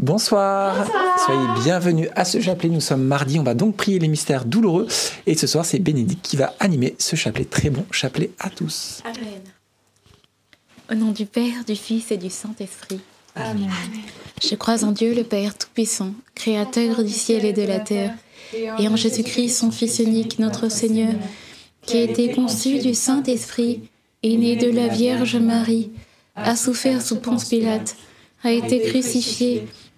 Bonsoir. Soyez bienvenus à ce chapelet. Nous sommes mardi, on va donc prier les mystères douloureux. Et ce soir, c'est Bénédicte qui va animer ce chapelet. Très bon chapelet à tous. Amen. Au nom du Père, du Fils et du Saint-Esprit. Amen. Je crois en Dieu le Père Tout-Puissant, Créateur du ciel et de la terre, et en Jésus-Christ, son Fils unique, notre Seigneur, qui a été conçu du Saint-Esprit, est né de la Vierge Marie, a souffert sous Ponce Pilate, a été crucifié,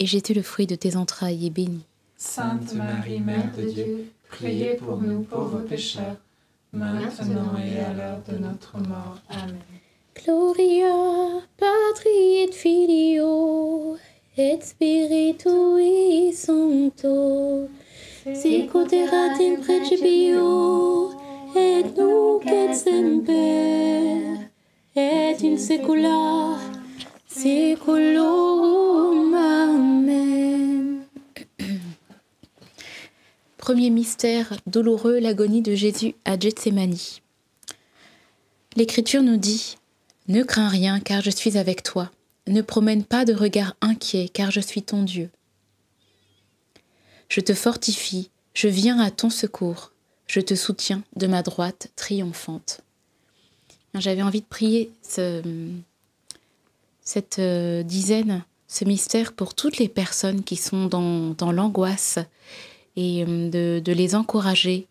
et Jésus, le fruit de tes entrailles, est béni. Sainte Marie, Mère de Dieu, priez pour nous pauvres pécheurs, maintenant et à l'heure de notre mort. Amen. Gloria Patri et Filio et Spiritui Sancto sicut in principio et nunc et semper et in saecula saeculorum. Amen. Premier mystère douloureux, l'agonie de Jésus à Gethsemane. L'Écriture nous dit Ne crains rien, car je suis avec toi. Ne promène pas de regard inquiet, car je suis ton Dieu. Je te fortifie, je viens à ton secours, je te soutiens de ma droite triomphante. J'avais envie de prier ce- cette euh, dizaine, ce mystère pour toutes les personnes qui sont dans, dans l'angoisse et euh, de, de les encourager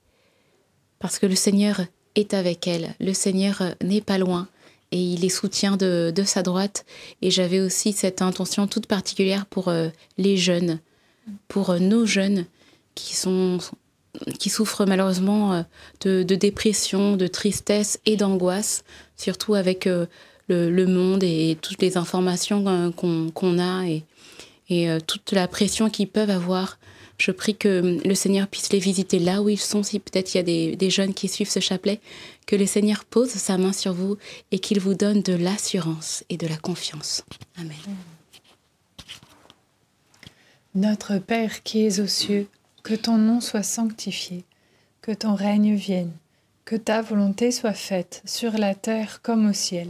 parce que le Seigneur est avec elles. Le Seigneur n'est pas loin et il les soutient de, de sa droite. Et j'avais aussi cette intention toute particulière pour euh, les jeunes, pour nos jeunes qui sont qui souffrent malheureusement de, de dépression, de tristesse et d'angoisse, surtout avec le, monde et toutes les informations euh, qu'on a et, euh, toute la pression qu'ils peuvent avoir. Je prie que le Seigneur puisse les visiter là où ils sont, si peut-être il y a des, des jeunes qui suivent ce chapelet, que le Seigneur pose sa main sur vous et qu'il vous donne de l'assurance et de la confiance. Amen. Notre Père qui es aux cieux, que ton nom soit sanctifié, que ton règne vienne, que ta volonté soit faite sur la terre comme au ciel.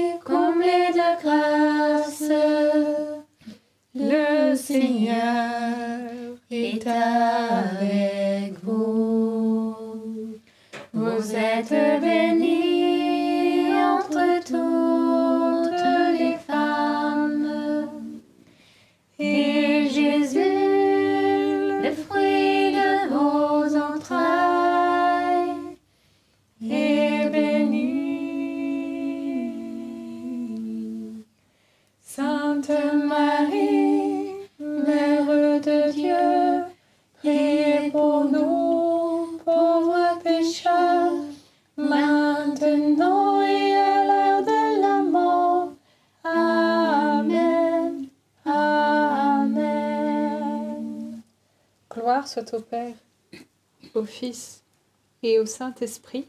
De grâce, le Seigneur est avec vous. Vous êtes bénie Gloire soit au Père, au Fils et au Saint-Esprit,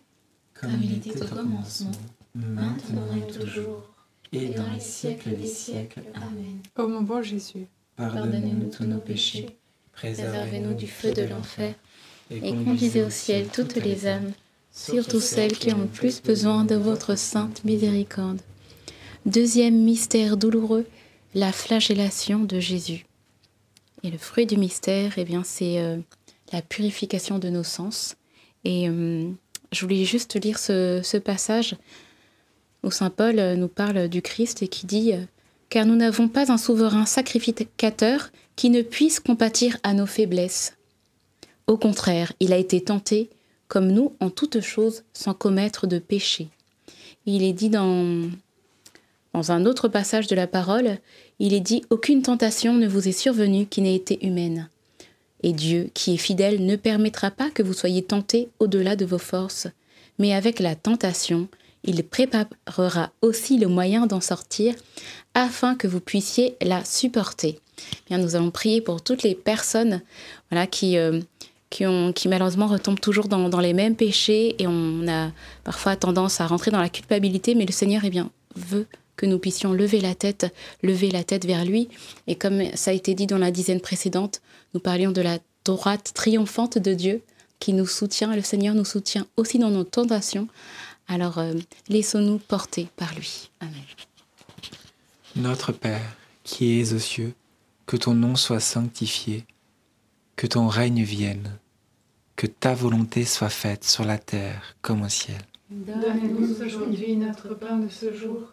Comme il était au commencement, maintenant et toujours, et dans les siècles des siècles. Amen. ô mon bon Jésus. Pardonnez-nous tous nos péchés, Préservez-nous du feu de l'enfer et conduisez au ciel toutes les âmes, surtout celles qui ont le plus besoin de votre sainte miséricorde. Deuxième mystère douloureux, la flagellation de Jésus. Et le fruit du mystère, eh bien, c'est euh, la purification de nos sens. Et euh, je voulais juste lire ce, ce passage où Saint Paul euh, nous parle du Christ et qui dit Car nous n'avons pas un souverain sacrificateur qui ne puisse compatir à nos faiblesses. Au contraire, il a été tenté, comme nous, en toutes choses, sans commettre de péché. Il est dit dans, dans un autre passage de la parole, il est dit Aucune tentation ne vous est survenue qui n'ait été humaine. Et Dieu, qui est fidèle, ne permettra pas que vous soyez tentés au-delà de vos forces, mais avec la tentation, il préparera aussi le moyen d'en sortir afin que vous puissiez la supporter. Bien, nous allons prier pour toutes les personnes voilà, qui, euh, qui, malheureusement retombent toujours dans, dans les mêmes péchés et on a parfois tendance à rentrer dans la culpabilité, mais le Seigneur eh bien, veut que nous puissions lever la tête, lever la tête vers lui. Et comme ça a été dit dans la dizaine précédente, nous parlions de la droite triomphante de Dieu qui nous soutient. Le Seigneur nous soutient aussi dans nos tentations. Alors, euh, laissons-nous porter par lui. Amen. Notre Père, qui es aux cieux, que ton nom soit sanctifié, que ton règne vienne, que ta volonté soit faite sur la terre comme au ciel. Donne-nous aujourd'hui notre pain de ce jour.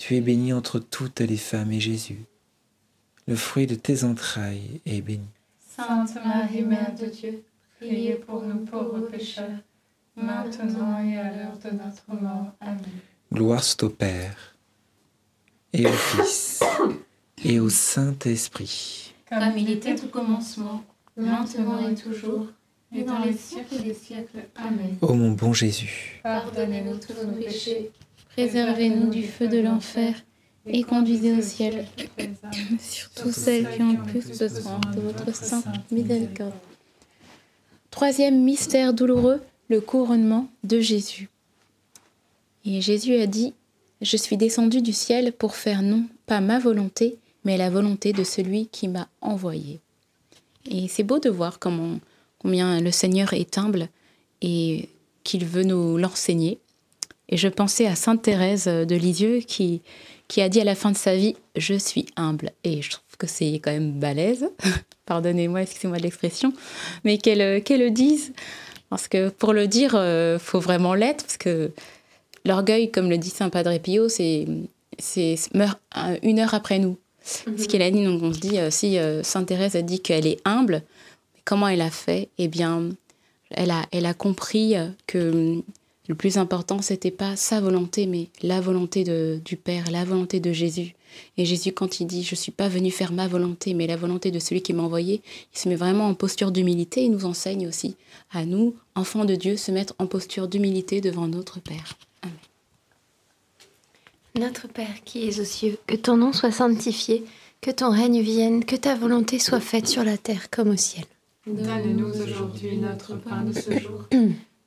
Tu es bénie entre toutes les femmes et Jésus, le fruit de tes entrailles, est béni. Sainte Marie, Mère de Dieu, priez pour nous pauvres pécheurs, maintenant et à l'heure de notre mort. Amen. Gloire soit au Père, et au Fils, et au Saint-Esprit. Comme il était au commencement, maintenant et toujours, et dans les siècles des siècles. Amen. Ô mon bon Jésus, Pardonnez-nous tous nos péchés, Préservez-nous du feu de l'enfer et conduisez au ciel surtout celles qui ont le plus besoin de votre sainte miséricorde. Troisième mystère douloureux, le couronnement de Jésus. Et Jésus a dit, Je suis descendu du ciel pour faire non pas ma volonté, mais la volonté de celui qui m'a envoyé. Et c'est beau de voir combien le Seigneur est humble et qu'il veut nous l'enseigner. Et je pensais à Sainte Thérèse de Lisieux qui, qui a dit à la fin de sa vie Je suis humble. Et je trouve que c'est quand même balèze. Pardonnez-moi, excusez-moi de l'expression. Mais qu'elle qu'elle le dise. Parce que pour le dire, il faut vraiment l'être. Parce que l'orgueil, comme le dit Saint Padre Pio, c'est meurt euh, une heure après nous. Ce qu'elle a dit, donc on se dit, euh, si euh, Sainte Thérèse a dit qu'elle est humble, comment elle a fait? Eh bien, elle a, elle a compris euh, que le plus important, c'était pas sa volonté, mais la volonté de, du Père, la volonté de Jésus. Et Jésus, quand il dit Je suis pas venu faire ma volonté, mais la volonté de celui qui m'a envoyé, il se met vraiment en posture d'humilité. Il nous enseigne aussi à nous, enfants de Dieu, se mettre en posture d'humilité devant notre Père. Amen. Notre Père qui es aux cieux, que ton nom soit sanctifié, que ton règne vienne, que ta volonté soit faite sur la terre comme au ciel. Donne-nous aujourd'hui notre pain de ce jour.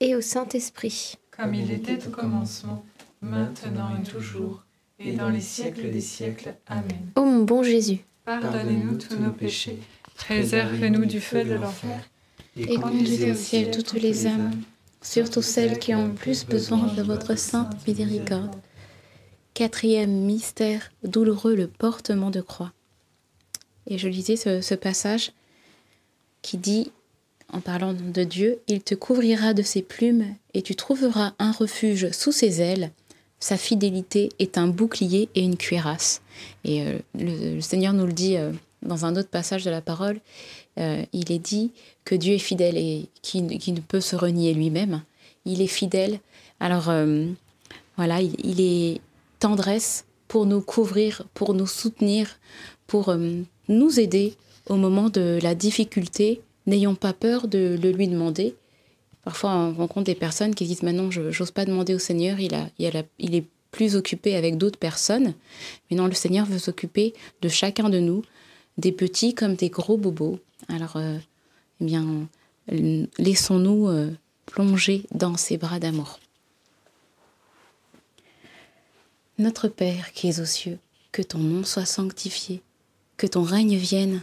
et au Saint-Esprit. Comme il était au commencement, maintenant et toujours, et dans les siècles des siècles. Amen. Ô mon bon Jésus, Pardonnez-nous tous nos péchés, préservez-nous du feu de l'enfer, Et conduisez au ciel toutes les âmes, surtout celles qui ont le plus besoin de votre sainte miséricorde. Quatrième mystère douloureux, le portement de croix. Et je lisais ce, ce passage qui dit, en parlant de Dieu, Il te couvrira de ses plumes et tu trouveras un refuge sous ses ailes. Sa fidélité est un bouclier et une cuirasse. Et euh, le, Seigneur nous le dit euh, dans un autre passage de la parole. Euh, il est dit que Dieu est fidèle et qui, ne peut se renier lui-même. Il est fidèle. Alors voilà, il, est tendresse pour nous couvrir, pour nous soutenir, pour nous aider au moment de la difficulté. N'ayons pas peur de le lui demander. Parfois, on rencontre des personnes qui disent Maintenant, je n'ose pas demander au Seigneur, il, est plus occupé avec d'autres personnes. Mais non, le Seigneur veut s'occuper de chacun de nous, des petits comme des gros bobos. Alors, euh, eh bien, laissons-nous euh, plonger dans ses bras d'amour. Notre Père qui es aux cieux, que ton nom soit sanctifié, que ton règne vienne,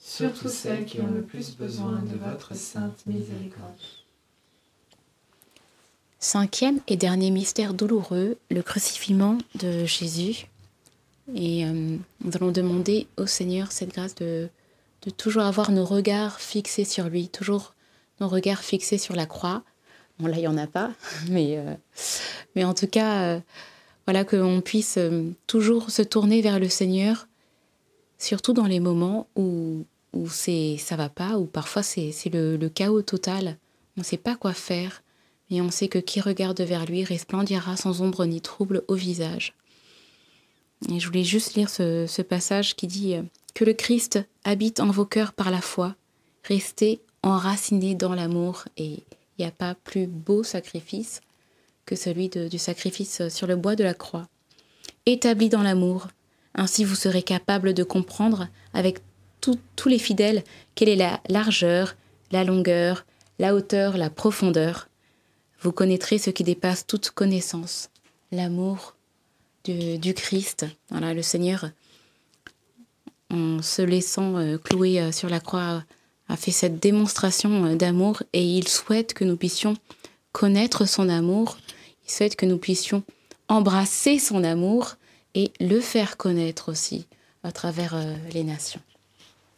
surtout celles qui ont le plus besoin de votre sainte miséricorde. cinquième et dernier mystère douloureux, le crucifiement de Jésus. Et euh, nous allons demander au Seigneur cette grâce de, de toujours avoir nos regards fixés sur lui, toujours nos regards fixés sur la croix. Bon, là, il n'y en a pas, mais, euh, mais en tout cas, euh, voilà, qu'on puisse euh, toujours se tourner vers le Seigneur, surtout dans les moments où, où c'est, ça va pas, où parfois c'est, le, le chaos total. On ne sait pas quoi faire, mais on sait que qui regarde vers lui resplendira sans ombre ni trouble au visage. Et je voulais juste lire ce, ce passage qui dit Que le Christ habite en vos cœurs par la foi, restez enracinés dans l'amour. Et il n'y a pas plus beau sacrifice que celui du sacrifice sur le bois de la croix. Établis dans l'amour, ainsi vous serez capable de comprendre avec tous les fidèles quelle est la largeur, la longueur, la hauteur, la profondeur. Vous connaîtrez ce qui dépasse toute connaissance, l'amour du, Christ. Voilà, le Seigneur, en se laissant euh, clouer euh, sur la croix, a fait cette démonstration euh, d'amour et il souhaite que nous puissions connaître son amour. Il souhaite que nous puissions embrasser son amour et le faire connaître aussi à travers les nations.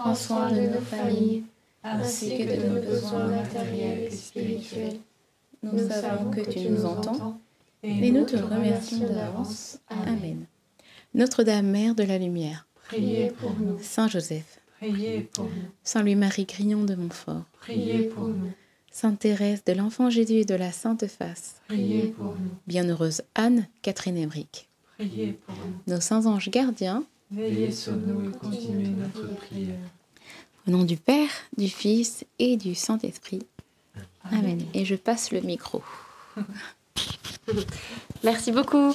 Prends soin de nos familles, ainsi que de nos besoins matériels et spirituels. Nous savons que tu nous entends et nous te remercions d'avance. Amen. Notre-Dame, Mère de la Lumière, Priez pour nous, Saint Joseph, priez pour nous, Saint Louis-Marie Grignon de Montfort, priez pour nous, Sainte Thérèse de l'Enfant Jésus et de la Sainte Face, priez pour nous, Bienheureuse Anne, Catherine Emmerich, priez pour nous. nos saints anges gardiens, Veillez sur nous et continuez notre prière. au nom du Père, du Fils et du Saint-Esprit. Amen. Et je passe le micro. Merci beaucoup.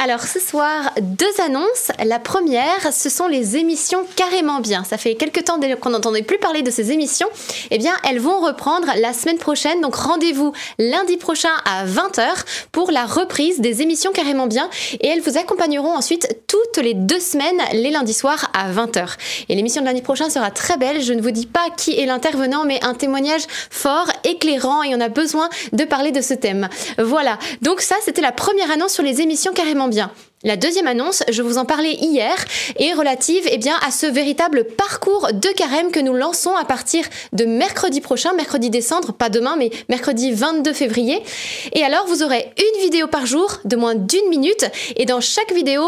Alors ce soir, deux annonces. La première, ce sont les émissions carrément bien. Ça fait quelques temps qu'on n'entendait plus parler de ces émissions. Eh bien, elles vont reprendre la semaine prochaine. Donc rendez-vous lundi prochain à 20h pour la reprise des émissions carrément bien. Et elles vous accompagneront ensuite toutes les deux semaines, les lundis soirs à 20h. Et l'émission de lundi prochain sera très belle. Je ne vous dis pas qui est l'intervenant, mais un témoignage fort, éclairant. Et on a besoin de parler de ce thème. Voilà. Donc ça, c'était la première annonce sur les émissions carrément bien. La deuxième annonce, je vous en parlais hier, est relative eh à ce véritable parcours de carême que nous lançons à partir de mercredi prochain, mercredi décembre, pas demain, mais mercredi 22 février. Et alors, vous aurez une vidéo par jour de moins d'une minute, et dans chaque vidéo,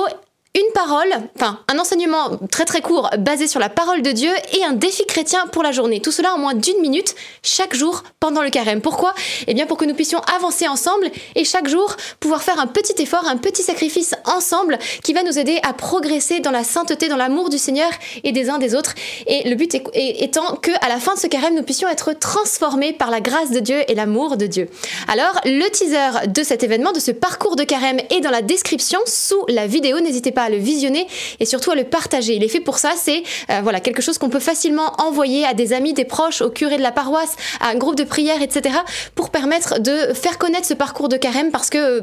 une parole, enfin un enseignement très très court basé sur la parole de Dieu et un défi chrétien pour la journée. Tout cela en moins d'une minute chaque jour pendant le carême. Pourquoi? Eh bien pour que nous puissions avancer ensemble et chaque jour pouvoir faire un petit effort, un petit sacrifice ensemble qui va nous aider à progresser dans la sainteté, dans l'amour du Seigneur et des uns des autres. Et le but étant que à la fin de ce carême, nous puissions être transformés par la grâce de Dieu et l'amour de Dieu. Alors le teaser de cet événement, de ce parcours de carême est dans la description sous la vidéo. N'hésitez pas à le visionner et surtout à le partager. Il est fait pour ça, c'est euh, voilà quelque chose qu'on peut facilement envoyer à des amis, des proches, au curé de la paroisse, à un groupe de prière, etc. pour permettre de faire connaître ce parcours de carême parce que euh,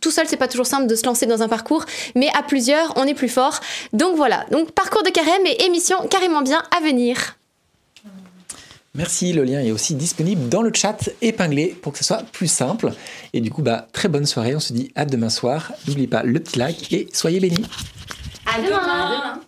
tout seul c'est pas toujours simple de se lancer dans un parcours, mais à plusieurs on est plus fort. Donc voilà, donc parcours de carême et émission carrément bien à venir. Merci, le lien est aussi disponible dans le chat épinglé pour que ce soit plus simple. Et du coup, bah, très bonne soirée, on se dit à demain soir. N'oubliez pas le petit like et soyez bénis. À demain.